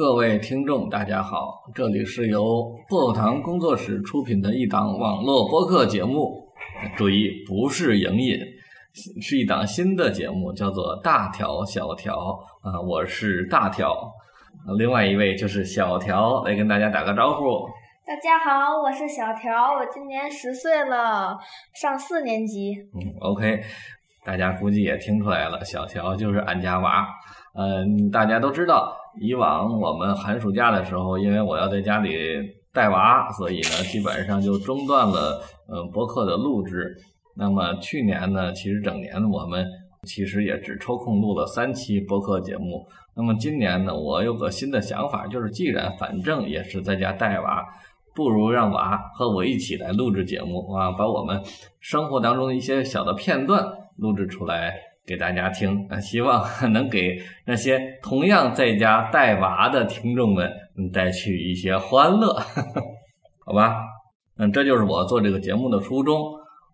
各位听众，大家好，这里是由薄荷糖工作室出品的一档网络播客节目，注意不是影音，是一档新的节目，叫做《大条小条》啊，我是大条，另外一位就是小条，来跟大家打个招呼。大家好，我是小条，我今年十岁了，上四年级。嗯，OK，大家估计也听出来了，小条就是俺家娃。嗯，大家都知道，以往我们寒暑假的时候，因为我要在家里带娃，所以呢，基本上就中断了嗯播客的录制。那么去年呢，其实整年我们其实也只抽空录了三期播客节目。那么今年呢，我有个新的想法，就是既然反正也是在家带娃。不如让娃和我一起来录制节目啊，把我们生活当中的一些小的片段录制出来给大家听啊，希望 能给那些同样在家带娃的听众们带去一些欢乐，好吧？嗯，这就是我做这个节目的初衷。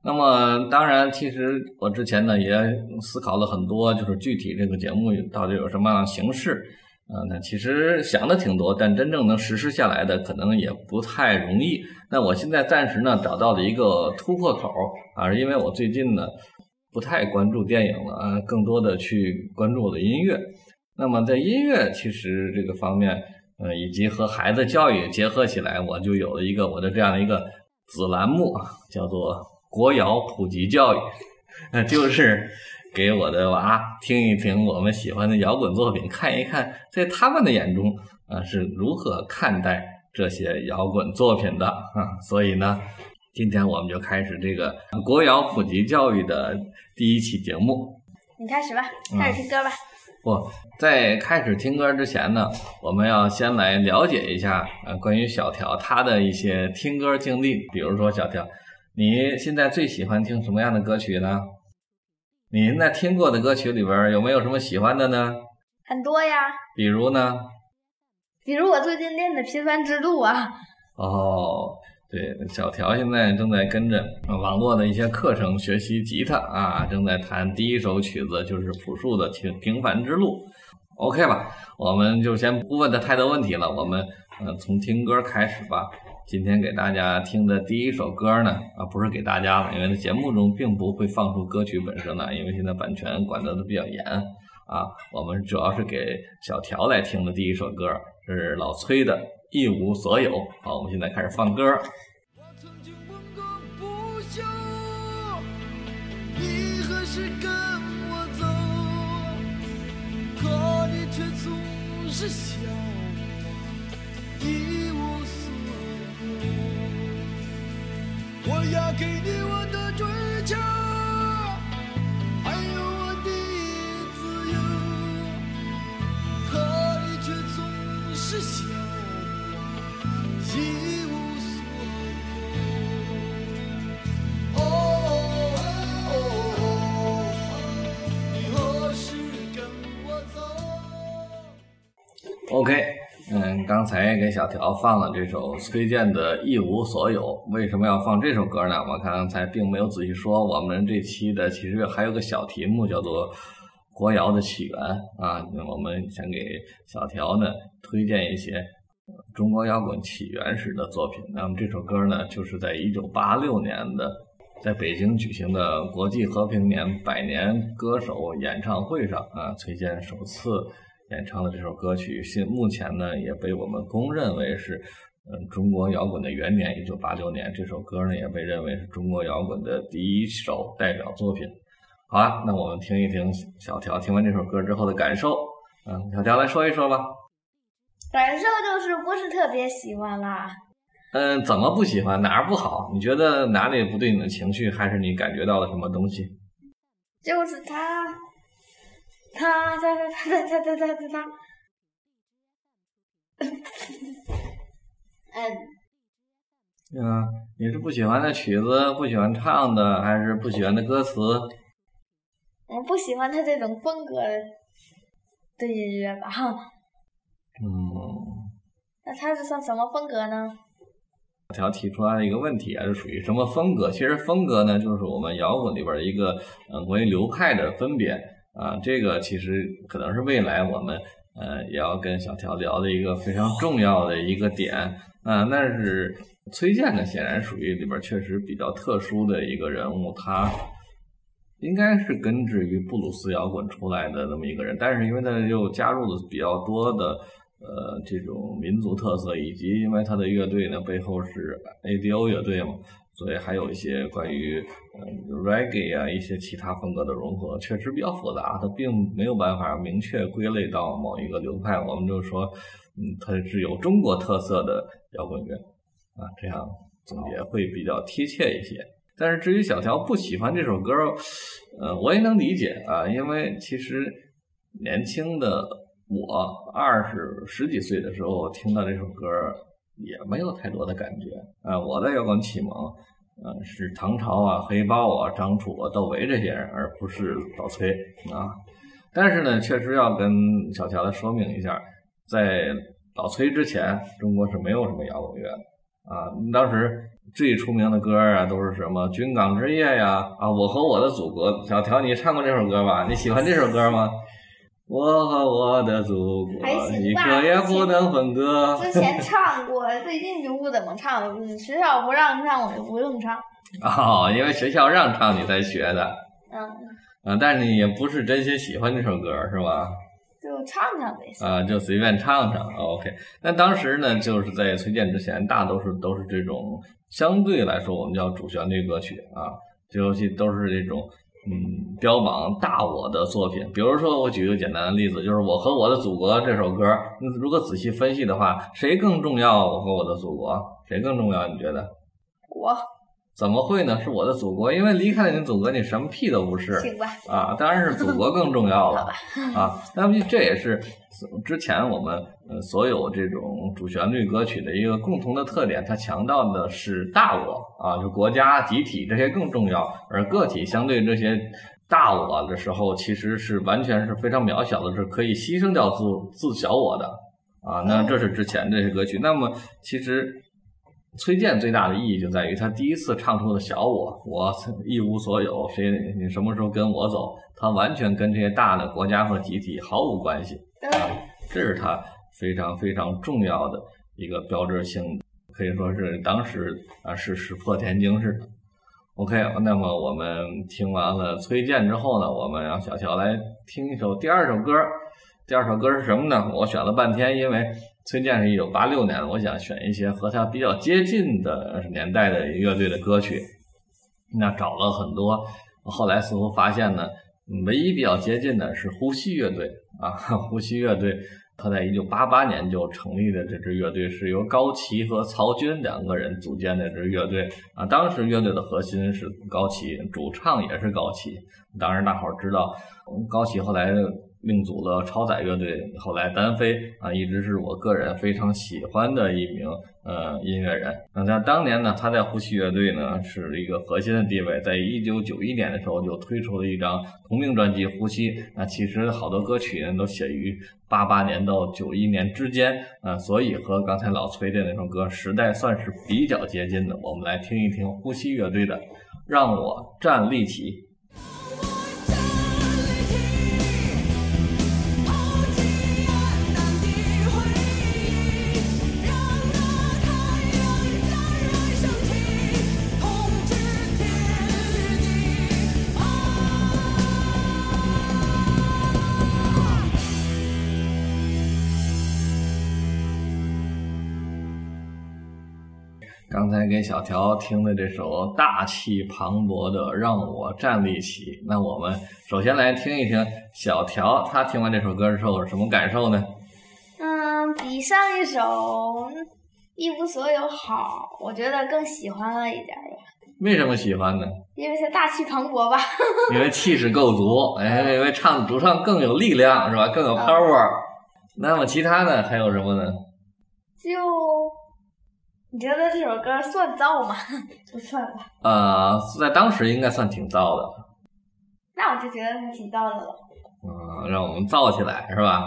那么，当然，其实我之前呢也思考了很多，就是具体这个节目到底有什么样的形式。啊，那其实想的挺多，但真正能实施下来的可能也不太容易。那我现在暂时呢找到了一个突破口啊，因为我最近呢不太关注电影了啊，更多的去关注我的音乐。那么在音乐其实这个方面，呃，以及和孩子教育结合起来，我就有了一个我的这样的一个子栏目，叫做国谣普及教育，那 就是。给我的娃听一听我们喜欢的摇滚作品，看一看在他们的眼中啊是如何看待这些摇滚作品的啊。所以呢，今天我们就开始这个国谣普及教育的第一期节目。你开始吧，开始听歌吧。不在开始听歌之前呢，我们要先来了解一下呃关于小条他的一些听歌经历。比如说小条，你现在最喜欢听什么样的歌曲呢？你那听过的歌曲里边有没有什么喜欢的呢？很多呀。比如呢？比如我最近练的《平凡之路》啊。哦，对，小条现在正在跟着网络的一些课程学习吉他啊，正在弹第一首曲子，就是朴树的《平平凡之路》。OK 吧，我们就先不问他太多问题了，我们嗯从听歌开始吧。今天给大家听的第一首歌呢，啊，不是给大家的，因为在节目中并不会放出歌曲本身的，因为现在版权管得都比较严啊。我们主要是给小条来听的第一首歌，这是老崔的《一无所有》。好，我们现在开始放歌。我曾经问个不休，你何时跟我走？可你却总是笑我。我要给你我的追求，还有我的自由，可你却总是笑一无？OK。嗯，刚才给小条放了这首崔健的《一无所有》，为什么要放这首歌呢？我刚才并没有仔细说。我们这期的其实还有个小题目，叫做“国谣的起源”啊。我们想给小条呢推荐一些中国摇滚起源时的作品。那么这首歌呢，就是在一九八六年的在北京举行的国际和平年百年歌手演唱会上啊，崔健首次。演唱的这首歌曲，现目前呢也被我们公认为是，嗯，中国摇滚的元年，一九八六年。这首歌呢也被认为是中国摇滚的第一首代表作品。好啊，那我们听一听小乔听完这首歌之后的感受。嗯，小乔来说一说吧。感受就是不是特别喜欢啦。嗯，怎么不喜欢？哪儿不好？你觉得哪里不对你的情绪，还是你感觉到了什么东西？就是他。他他他他他他他他他，嗯，嗯，你是不喜欢的曲子，不喜欢唱的，还是不喜欢的歌词？我不喜欢他这种风格的音乐吧。嗯。那他是算什么风格呢？小条提出来的一个问题啊，是属于什么风格？其实风格呢，就是我们摇滚里边一个嗯关于流派的分别。啊，这个其实可能是未来我们呃也要跟小条聊的一个非常重要的一个点啊。但是崔健呢，显然属于里边确实比较特殊的一个人物，他应该是根植于布鲁斯摇滚出来的那么一个人，但是因为他又加入了比较多的呃这种民族特色，以及因为他的乐队呢背后是 ADO 乐队嘛。所以还有一些关于嗯 reggae 啊一些其他风格的融合，确实比较复杂，它并没有办法明确归类到某一个流派。我们就说，嗯，它是有中国特色的摇滚乐啊，这样总结会比较贴切一些。但是至于小乔不喜欢这首歌，呃，我也能理解啊，因为其实年轻的我二十十几岁的时候听到这首歌。也没有太多的感觉啊！我的摇滚启蒙，呃，是唐朝啊、黑豹啊、张楚啊、窦唯这些人，而不是老崔啊。但是呢，确实要跟小乔来说明一下，在老崔之前，中国是没有什么摇滚乐的啊。当时最出名的歌啊，都是什么《军港之夜》呀，啊，我和我的祖国。小乔，你唱过这首歌吧？你喜欢这首歌吗？我和我的祖国，一刻也不能分割。之前唱过，最近就不怎么唱。学校不让唱，我就不用唱。哦，因为学校让唱，你才学的。嗯。嗯，但是你也不是真心喜欢这首歌，是吧？就唱唱呗。啊，就随便唱唱。OK。那当时呢，就是在崔健之前，大多数都是这种相对来说，我们叫主旋律歌曲啊，这游戏都是这种。嗯，标榜大我的作品，比如说我举个简单的例子，就是《我和我的祖国》这首歌，如果仔细分析的话，谁更重要？我和我的祖国，谁更重要？你觉得？我。怎么会呢？是我的祖国，因为离开了你祖国，你什么屁都不是。啊，当然是祖国更重要了。啊，那么这也是之前我们呃所有这种主旋律歌曲的一个共同的特点，它强调的是大我啊，就国家集体这些更重要，而个体相对这些大我的时候，其实是完全是非常渺小的，是可以牺牲掉自自小我的啊。那这是之前这些歌曲，那么其实。崔健最大的意义就在于他第一次唱出的小我，我一无所有，谁你什么时候跟我走？他完全跟这些大的国家和集体毫无关系，这是他非常非常重要的一个标志性，可以说是当时啊是石破天惊似的。OK，那么我们听完了崔健之后呢，我们让小乔来听一首第二首歌。第二首歌是什么呢？我选了半天，因为崔健是一九八六年的，我想选一些和他比较接近的年代的乐队的歌曲。那找了很多，后来似乎发现呢，唯一比较接近的是呼吸乐队啊。呼吸乐队，他在一九八八年就成立的这支乐队，是由高旗和曹军两个人组建的这支乐队啊。当时乐队的核心是高旗，主唱也是高旗。当然，大伙知道高旗后来。另组了超载乐队，后来单飞啊，一直是我个人非常喜欢的一名呃音乐人。那在当年呢，他在呼吸乐队呢是一个核心的地位，在一九九一年的时候就推出了一张同名专辑《呼吸》。那其实好多歌曲呢都写于八八年到九一年之间啊，所以和刚才老崔的那首歌时代算是比较接近的。我们来听一听呼吸乐队的《让我站立起》。给小条听的这首大气磅礴的《让我站立起》，那我们首先来听一听小条他听完这首歌的时候什么感受呢？嗯，比上一首《一无所有》好，我觉得更喜欢了一点吧。为什么喜欢呢？因为它大气磅礴吧。因为气势够足，哎，因为唱主唱更有力量，是吧？更有 power。那么其他的还有什么呢？就。你觉得这首歌算造吗？不算吧。呃，在当时应该算挺造的。那我就觉得它挺造的了。嗯，让我们造起来是吧？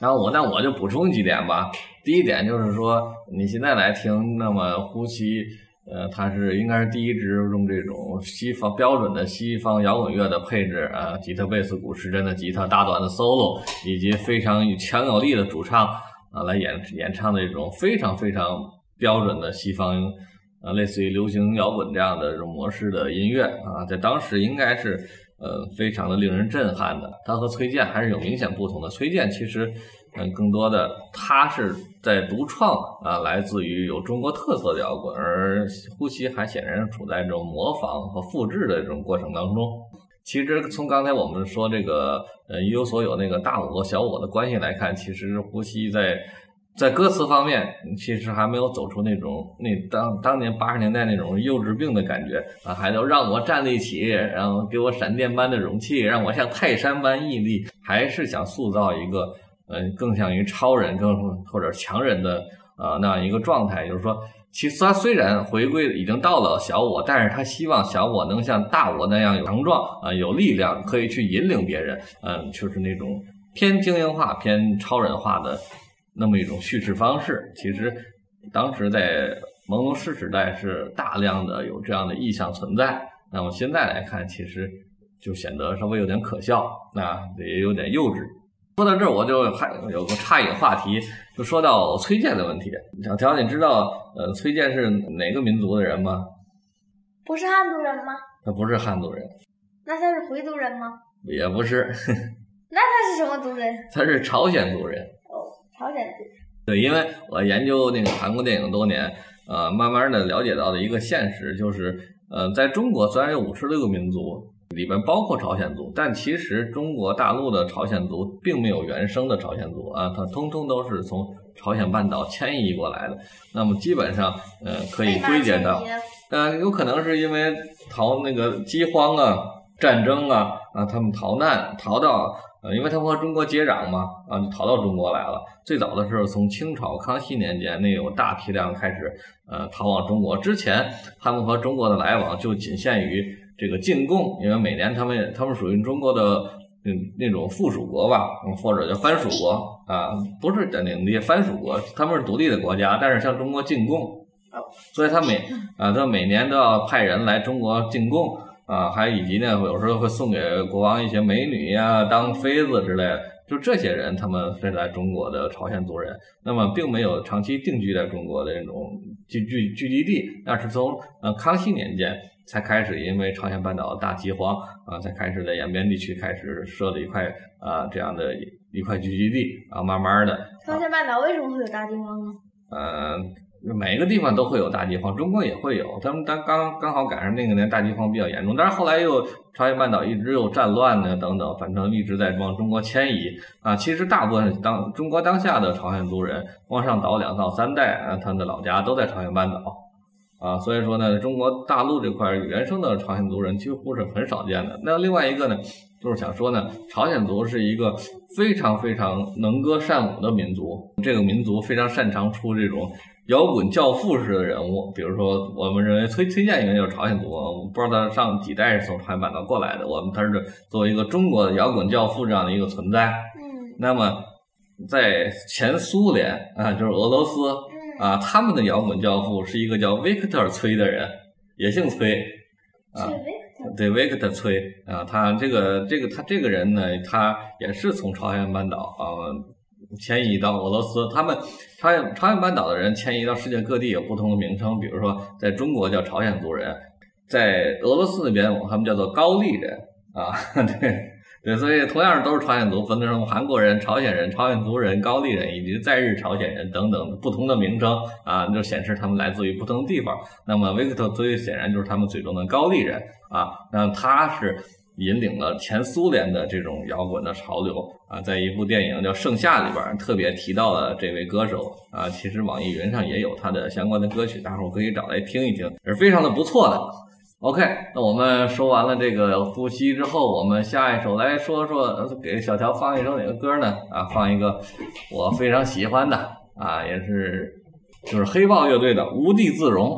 然后我那我就补充几点吧。第一点就是说，你现在来听，那么呼吸，呃，它是应该是第一支用这种西方标准的西方摇滚乐的配置啊，吉他、贝斯、鼓、失真的吉他、大段的 solo，以及非常强有力的主唱啊，来演演唱的这种非常非常标准的西方呃，类似于流行摇滚这样的这种模式的音乐啊，在当时应该是呃非常的令人震撼的。它和崔健还是有明显不同的。崔健其实。嗯，更多的他是在独创啊，来自于有中国特色的摇滚，而呼吸还显然处在这种模仿和复制的这种过程当中。其实从刚才我们说这个呃一有所有那个大我和小我的关系来看，其实呼吸在在歌词方面其实还没有走出那种那当当年八十年代那种幼稚病的感觉啊，还能让我站立起，然后给我闪电般的勇气，让我像泰山般屹立，还是想塑造一个。嗯，更像于超人，更或者强人的啊那样一个状态，就是说，其实他虽然回归已经到了小我，但是他希望小我能像大我那样有强壮啊，有力量，可以去引领别人，嗯，就是那种偏精英化、偏超人化的那么一种叙事方式。其实当时在朦胧诗时代是大量的有这样的意象存在，那么现在来看，其实就显得稍微有点可笑，那也有点幼稚。说到这儿，我就还有个插一个话题，就说到崔健的问题。小条，你知道呃崔健是哪个民族的人吗？不是汉族人吗？他不是汉族人。那他是回族人吗？也不是。那他是什么族人？他是朝鲜族人。哦，朝鲜族。对，因为我研究那个韩国电影多年，呃，慢慢的了解到的一个现实就是，呃，在中国虽然有五十六个民族。里边包括朝鲜族，但其实中国大陆的朝鲜族并没有原生的朝鲜族啊，它通通都是从朝鲜半岛迁移过来的。那么基本上，呃，可以归结到，呃，有可能是因为逃那个饥荒啊、战争啊啊，他们逃难逃到，呃，因为他们和中国接壤嘛，啊，就逃到中国来了。最早的时候，从清朝康熙年间，那有大批量开始呃逃往中国。之前他们和中国的来往就仅限于。这个进贡，因为每年他们他们属于中国的嗯那种附属国吧，或者叫藩属国啊，不是的领地藩属国，他们是独立的国家，但是向中国进贡，所以他每啊他每年都要派人来中国进贡啊，还以及呢有时候会送给国王一些美女呀当妃子之类的，就这些人他们是来中国的朝鲜族人，那么并没有长期定居在中国的那种聚聚聚集地，那是从呃康熙年间。才开始，因为朝鲜半岛大饥荒啊，才开始在延边地区开始设了一块啊这样的一块聚集地啊，慢慢的。朝鲜半岛为什么会有大饥荒呢？嗯，每个地方都会有大饥荒，中国也会有。他们当刚刚好赶上那个年大饥荒比较严重，但是后来又朝鲜半岛一直有战乱呢等等，反正一直在往中国迁移啊。其实大部分当中国当下的朝鲜族人往上倒两到三代啊，他们的老家都在朝鲜半岛。啊，所以说呢，中国大陆这块原生的朝鲜族人几乎是很少见的。那另外一个呢，就是想说呢，朝鲜族是一个非常非常能歌善舞的民族。这个民族非常擅长出这种摇滚教父式的人物，比如说，我们认为崔崔健应该就是朝鲜族，我不知道他上几代是从朝鲜半岛过来的。我们他是作为一个中国的摇滚教父这样的一个存在。嗯。那么，在前苏联啊，就是俄罗斯。啊，他们的摇滚教父是一个叫 Victor ·崔的人，也姓崔，啊，对，维克特·崔啊，他这个这个他这个人呢，他也是从朝鲜半岛啊迁移到俄罗斯。他们朝朝鲜半岛的人迁移到世界各地有不同的名称，比如说在中国叫朝鲜族人，在俄罗斯那边他们叫做高丽人啊，对。对，所以同样都是朝鲜族，分成韩国人、朝鲜人、朝鲜族人、高丽人以及在日朝鲜人等等不同的名称啊，就显示他们来自于不同的地方。那么维克特最显然就是他们嘴中的高丽人啊，那他是引领了前苏联的这种摇滚的潮流啊，在一部电影叫《盛夏》里边特别提到了这位歌手啊，其实网易云上也有他的相关的歌曲，大伙可以找来听一听，是非常的不错的。OK，那我们说完了这个呼吸之后，我们下一首来说说，给小乔放一首哪个歌呢？啊，放一个我非常喜欢的啊，也是就是黑豹乐队的《无地自容》。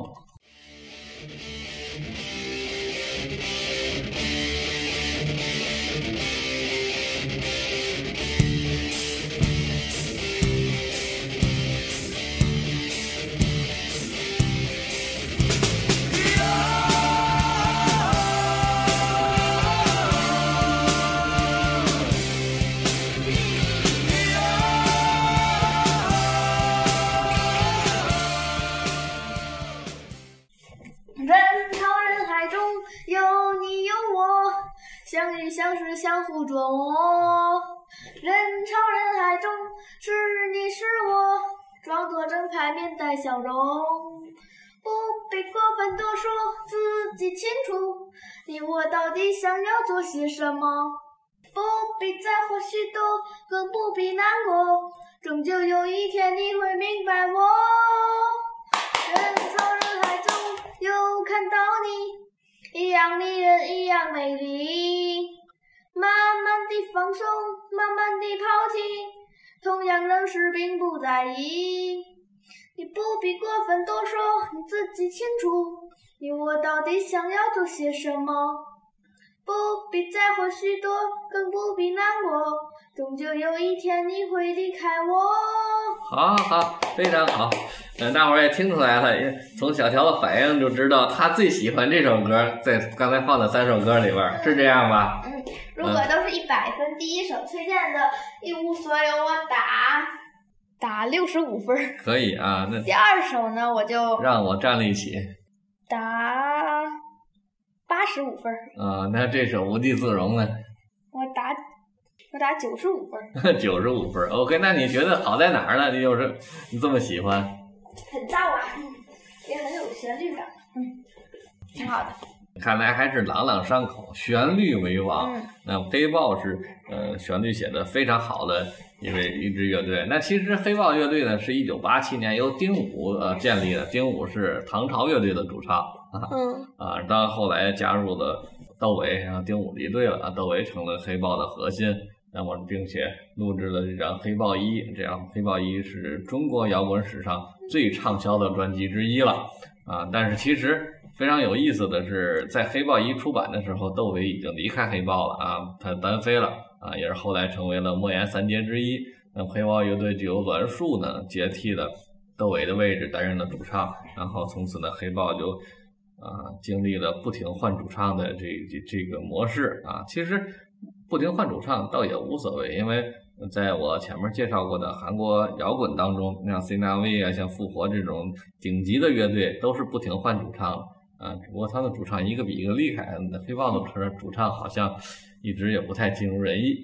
识相互捉摸，人潮人海中是你是我，装作正派面带笑容，不必过分多说，自己清楚，你我到底想要做些什么，不必在乎许多，更不必难过，终究有一天你会明白我。人潮人海中又看到你，一样迷人，一样美丽。慢慢地放松，慢慢地抛弃，同样仍是并不在意。你不必过分多说，你自己清楚，你我到底想要做些什么。不必在乎许多，更不必难过，终究有一天你会离开我。好好好，非常好。嗯，大伙儿也听出来了，也从小乔的反应就知道他最喜欢这首歌，在刚才放的三首歌里边儿，是这样吧？嗯，如果都是一百分，第一首推荐的《一无所有》，我打打六十五分。可以啊，那第二首呢，我就 让我站立起。打八十五分儿。啊，那这首《无地自容》呢？我打我打九十五分儿，九十五分。OK，那你觉得好在哪儿呢？你就是你这么喜欢？很燥啊，嗯，也很有旋律感，嗯，挺好的。看来还是朗朗上口，旋律为王。嗯那黑豹是呃旋律写的非常好的一位一支乐队。那其实黑豹乐队呢是一九八七年由丁武呃建立的，丁武是唐朝乐队的主唱啊嗯 啊，到后来加入了窦唯，然后丁武离队了啊，窦唯成了黑豹的核心。那么，并且录制了这张《黑豹一》，这张《黑豹一》是中国摇滚史上最畅销的专辑之一了啊！但是其实非常有意思的是，在《黑豹一》出版的时候，窦唯已经离开黑豹了啊，他单飞了啊，也是后来成为了莫言三杰之一。那黑豹乐队就由栾树呢接替了窦唯的位置，担任了主唱，然后从此呢，黑豹就啊经历了不停换主唱的这这这个模式啊。其实不停换主唱倒也无所谓，因为在我前面介绍过的韩国摇滚当中，像 C N V 啊，像复活这种顶级的乐队都是不停换主唱啊。只不过他的主唱一个比一个厉害，那黑豹的主唱好像一直也不太尽如人意。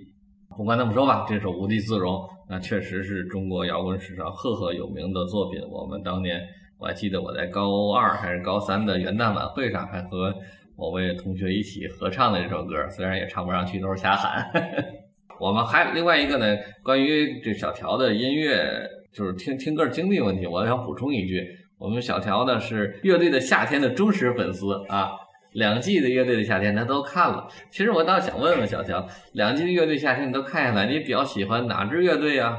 不管怎么说吧，这首《无地自容》那确实是中国摇滚史上赫赫有名的作品。我们当年我还记得我在高二还是高三的元旦晚会上，还和某位同学一起合唱的这首歌，虽然也唱不上去，都是瞎喊。我们还另外一个呢，关于这小条的音乐，就是听听歌经历问题，我想补充一句，我们小条呢是乐队的夏天的忠实粉丝啊，两季的乐队的夏天他都看了。其实我倒想问问小条，两季的乐队夏天你都看下来，你比较喜欢哪支乐队啊、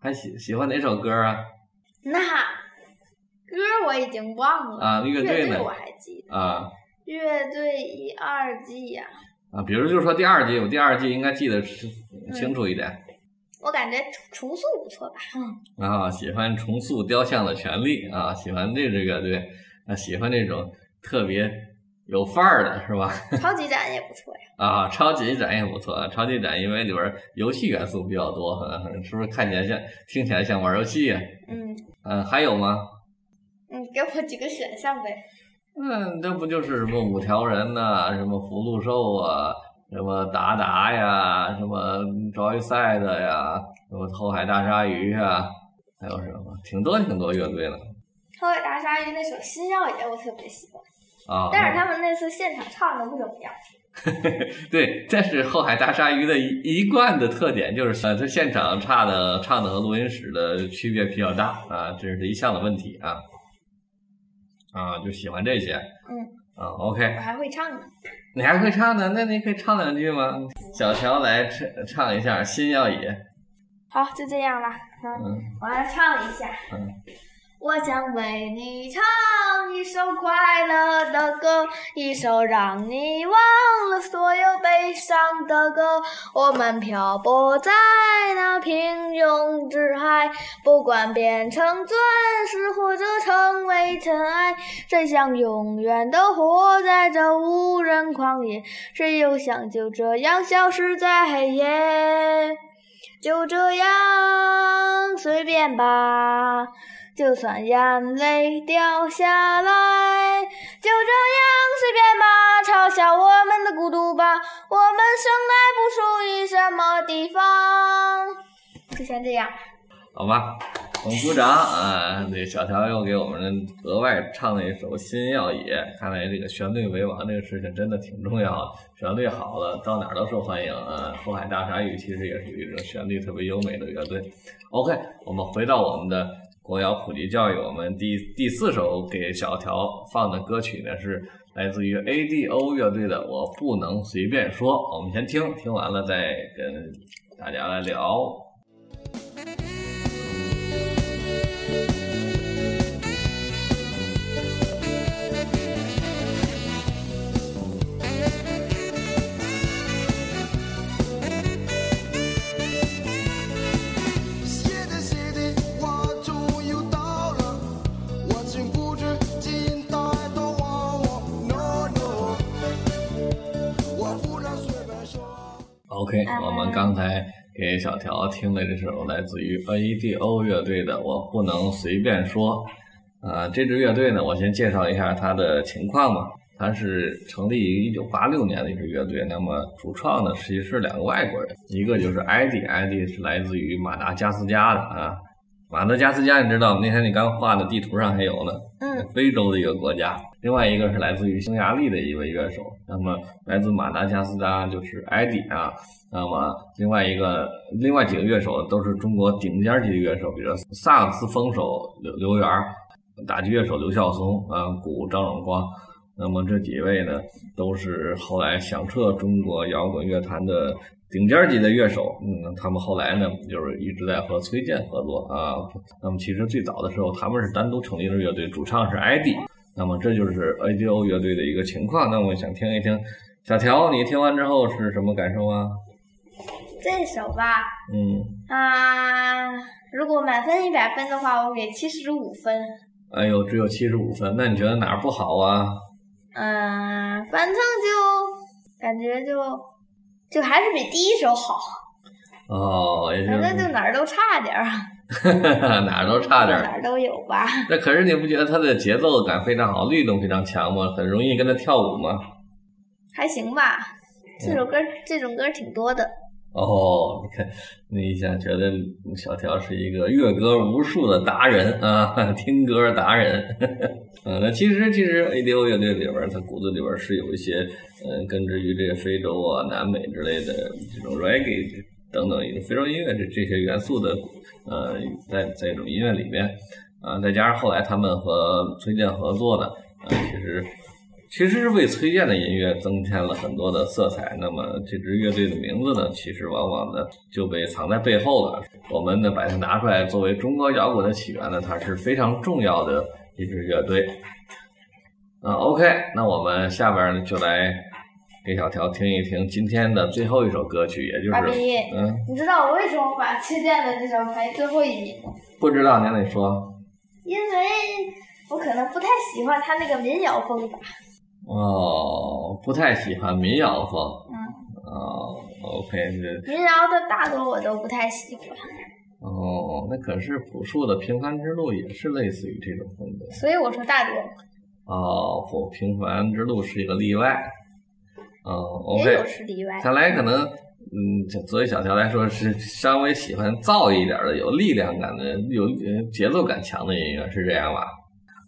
还喜喜欢哪首歌啊？那歌我已经忘了啊乐队呢我还记得，啊乐队一二季呀、啊，比如就是说第二季，我第二季应该记得是清楚一点。我感觉重重塑不错吧，嗯，啊，喜欢重塑雕像的权利啊，喜欢这这个对，啊，喜欢这种特别有范儿的是吧？超级展也不错呀，啊，超级展也不错，啊，超级展因为里边游戏元素比较多，嗯是不是看起来像听起来像玩游戏呀、嗯嗯，还有吗？嗯，给我几个选项呗，嗯，这不就是什么五条人呐、什么福禄寿啊，什么达达呀，什么 Joyside 呀，什么后海大鲨鱼呀，还有什么，挺多挺多乐队的后海大鲨鱼那首《新耀野》我特别喜欢，啊。但是他们那次现场唱的不怎么样。对，这是后海大鲨鱼的一一贯的特点，就是呃，它现场唱的唱的和录音室的区别比较大啊，这是一项的问题啊。啊，就喜欢这些。嗯，啊，OK，我还会唱呢。你还会唱呢？那你可以唱两句吗？小乔来唱唱一下《心要野》。好，就这样了。嗯，嗯我来唱一下。嗯。我想为你唱一首快乐的歌，一首让你忘了所有悲伤的歌。我们漂泊在那平庸之海，不管变成钻石或者成为尘埃，谁想永远的活在这无人旷野？谁又想就这样消失在黑夜？就这样随便吧。就算眼泪掉下来，就这样随便吧，嘲笑我们的孤独吧。我们生来不属于什么地方。就先这样。好吧，我们鼓掌啊！这小乔又给我们额外唱了一首《新耀野》，看来这个旋律为王这个事情真的挺重要的。旋律好了，到哪儿都受欢迎啊！后海大鲨鱼其实也属于这种旋律特别优美的乐队。OK，我们回到我们的国谣普及教育，我们第第四首给小乔放的歌曲呢是来自于 ADO 乐队的《我不能随便说》，我们先听听完了再跟大家来聊。OK，我们刚才给小条听的这首来自于 AEDO 乐队的《我不能随便说》。啊、这支乐队呢，我先介绍一下它的情况吧。它是成立于一九八六年的一支乐队，那么主创呢其实是两个外国人，一个就是艾迪，艾迪是来自于马达加斯加的啊。马达加斯加你知道吗？那天你刚画的地图上还有呢。嗯，非洲的一个国家。另外一个是来自于匈牙利的一位乐手，那么来自马达加斯加就是艾迪啊。那么另外一个另外几个乐手都是中国顶尖级的乐手，比如萨克斯风手刘刘源，打击乐手刘孝松啊，鼓张永光。那么这几位呢，都是后来响彻中国摇滚乐坛的顶尖级的乐手。嗯，他们后来呢，就是一直在和崔健合作啊。那么其实最早的时候，他们是单独成立的乐队，主唱是艾迪。那么这就是 ADO 乐队的一个情况。那我想听一听，小条，你听完之后是什么感受啊？这首吧，嗯，啊，如果满分一百分的话，我给七十五分。哎呦，只有七十五分，那你觉得哪儿不好啊？嗯，反正就感觉就就还是比第一首好，哦，也就反正就哪儿都差点儿，哪儿都差点儿。哪儿都有吧。那可是你不觉得他的节奏感非常好，律动非常强吗？很容易跟他跳舞吗？还行吧，这首歌这种歌挺多的。哦，你看，你一下觉得小条是一个乐歌无数的达人啊，听歌达人。嗯，那其实其实 ADO 乐队里边儿，它骨子里边是有一些，嗯，根植于这个非洲啊、南美之类的这种 reggae 等等一个非洲音乐这这些元素的，呃，在在这种音乐里面，啊、再加上后来他们和崔健合作的，呃，其实其实是为崔健的音乐增添了很多的色彩。那么这支乐队的名字呢，其实往往呢就被藏在背后了。我们呢把它拿出来作为中国摇滚的起源呢，它是非常重要的一支乐队。啊，OK，那我们下边呢就来给小条听一听今天的最后一首歌曲，也就是嗯，你知道我为什么把崔健的这首排最后一名吗？不知道您得说因为我可能不太喜欢他那个民谣风吧。哦，不太喜欢民谣风嗯，哦，OK，这民谣的大多我都不太喜欢，哦，那可是朴树的《平凡之路》也是类似于这种风格。所以我说大多哦，不，《平凡之路》是一个例外。哦也有，OK，是例外。看来可能，嗯，作为小乔来说是稍微喜欢燥一点的、有力量感的、有呃节奏感强的音乐，是这样吧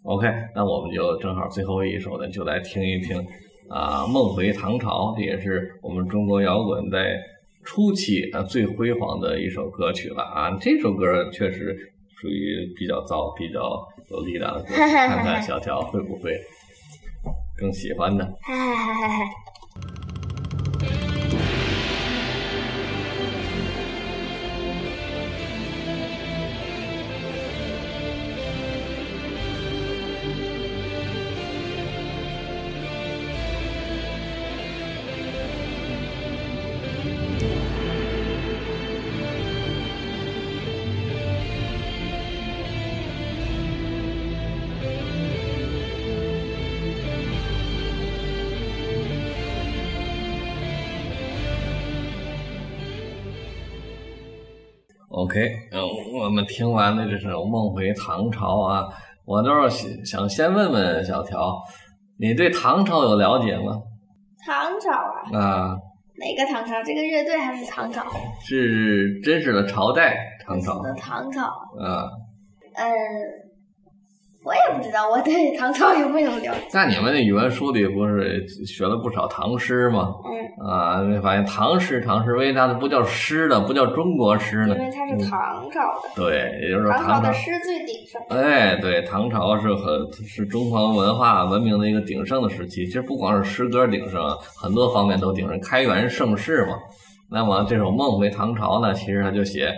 ？OK，那我们就正好最后一首呢，就来听一听啊，梦回唐朝》，这也是我们中国摇滚在初期啊最辉煌的一首歌曲了啊。这首歌确实属于比较燥、比较有力量的歌，看看小乔会不会更喜欢呢？们听完了这首《梦回唐朝》啊，我倒是想先问问小乔，你对唐朝有了解吗？唐朝啊，啊，哪个唐朝？这个乐队还是唐朝？是真实的朝代唐朝的唐朝。啊。嗯，我也不知道我对唐朝有没有了解。在你们的语文书里不是学了不少唐诗吗？嗯，啊，你发现唐诗，唐诗为啥它不叫诗呢？不叫中国诗呢？因为它是唐朝的。对，也就是说唐唐朝。的诗最鼎盛。哎，对，唐朝是很是中华文化文明的一个鼎盛的时期。其实不光是诗歌鼎盛，很多方面都鼎盛，开元盛世嘛。那么这首《梦回唐朝》呢，其实他就写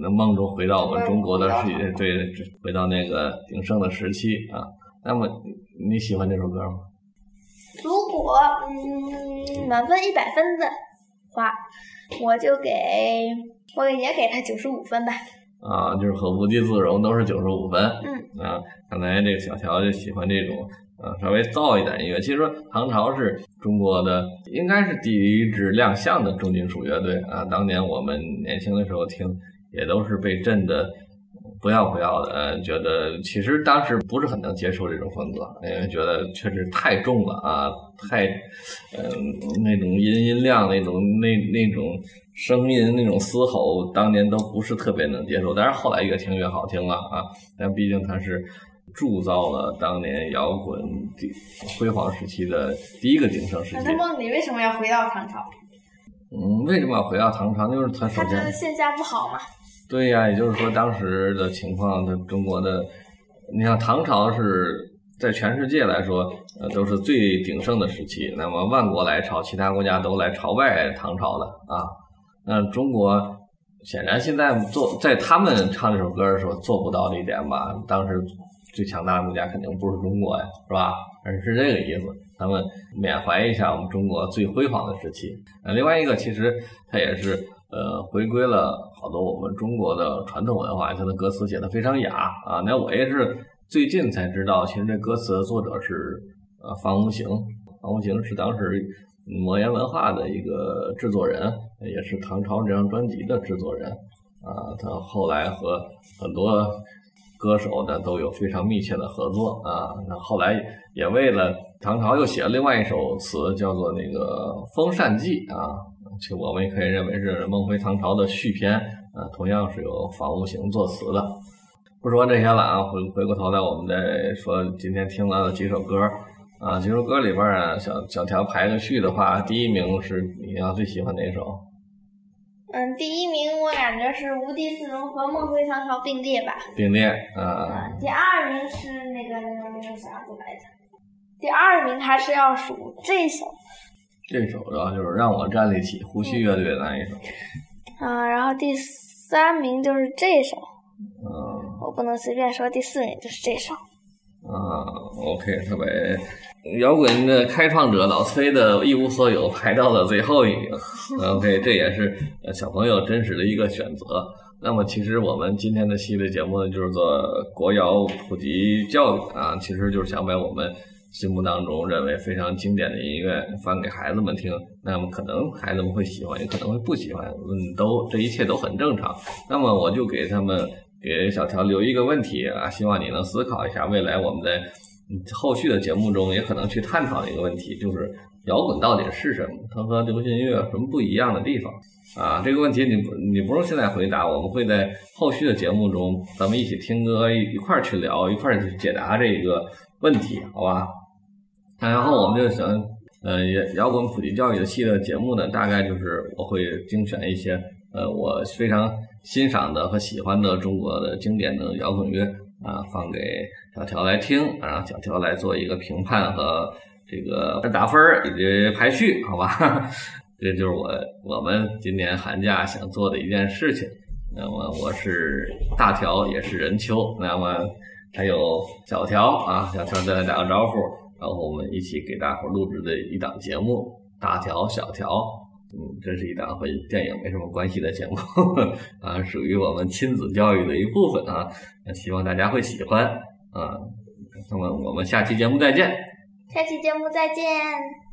那梦中回到我们中国的世界，对，回到那个鼎盛的时期啊。那么你喜欢这首歌吗？如果嗯满分一百分的话，我就给我也给他九十五分吧。啊，就是和无地自容都是九十五分。嗯。啊，看来这个小乔就喜欢这种啊稍微燥一点音乐。其实说唐朝是中国的应该是第一支亮相的重金属乐队啊。当年我们年轻的时候听，也都是被震的不要不要的，呃觉得其实当时不是很能接受这种风格，因为觉得确实太重了啊，太嗯、那种音音量那种那那种。声音那种嘶吼，当年都不是特别能接受，但是后来越听越好听了啊！但毕竟它是铸造了当年摇滚的辉煌时期的第一个鼎盛时期。那梦里为什么要回到唐朝？嗯，为什么要回到唐朝？就是他首他觉得先，线下不好嘛。对呀、也就是说当时的情况，它中国的，你像唐朝是在全世界来说，呃，都是最鼎盛的时期。那么万国来朝，其他国家都来朝拜唐朝的啊。那中国显然现在做在他们唱这首歌的时候做不到这一点吧？当时最强大的国家肯定不是中国呀，是吧？而是这个意思，他们缅怀一下我们中国最辉煌的时期。呃，另外一个其实它也是呃回归了好多我们中国的传统文化，它的歌词写的非常雅啊。那我也是最近才知道，其实这歌词的作者是呃方无形，方无形是当时。魔岩文化的一个制作人，也是唐朝这张专辑的制作人啊。他后来和很多歌手呢都有非常密切的合作啊。那后来也为了唐朝又写了另外一首词，叫做那个《风扇记》啊。其实我们也可以认为是《梦回唐朝》的续篇啊，同样是由房无形作词的。不说这些了啊，回回过头来我们再说今天听到的几首歌。啊，几首歌里边啊，小小条排个序的话，第一名是你要最喜欢哪首？嗯，第一名我感觉是《无地自容》和《梦回唐朝》并列吧。并列啊。啊，第二名是那个那个那个啥子来着？第二名还是要数这首。这首然后就是让我站立起，呼吸乐队的那一首。啊，然后第三名就是这首。嗯。我不能随便说第四名就是这首。啊，OK，特别摇滚的开创者老崔的《一无所有》排到了最后一名。OK，这也是小朋友真实的一个选择。那么，其实我们今天的系列节目呢，就是做国谣普及教育啊，其实就是想把我们心目当中认为非常经典的音乐放给孩子们听。那么，可能孩子们会喜欢，也可能会不喜欢，嗯，都这一切都很正常。那么，我就给他们。给小乔留一个问题啊，希望你能思考一下，未来我们在后续的节目中也可能去探讨的一个问题，就是摇滚到底是什么？它和流行音乐有什么不一样的地方？啊，这个问题你不你不用现在回答，我们会在后续的节目中，咱们一起听歌一块儿去聊，一块儿去解答这个问题，好吧？然后我们就想，呃，摇滚普及教育的系列节目呢，大概就是我会精选一些。呃，我非常欣赏的和喜欢的中国的经典的摇滚乐啊，放给小条来听，让小条来做一个评判和这个打分以及排序，好吧？这就是我我们今年寒假想做的一件事情。那么我是大条，也是任秋，那么还有小条啊，小条再来打个招呼，然后我们一起给大伙录制的一档节目，大条小条。嗯，这是一档和电影没什么关系的节目 啊，属于我们亲子教育的一部分啊，希望大家会喜欢啊。那么我们下期节目再见。下期节目再见。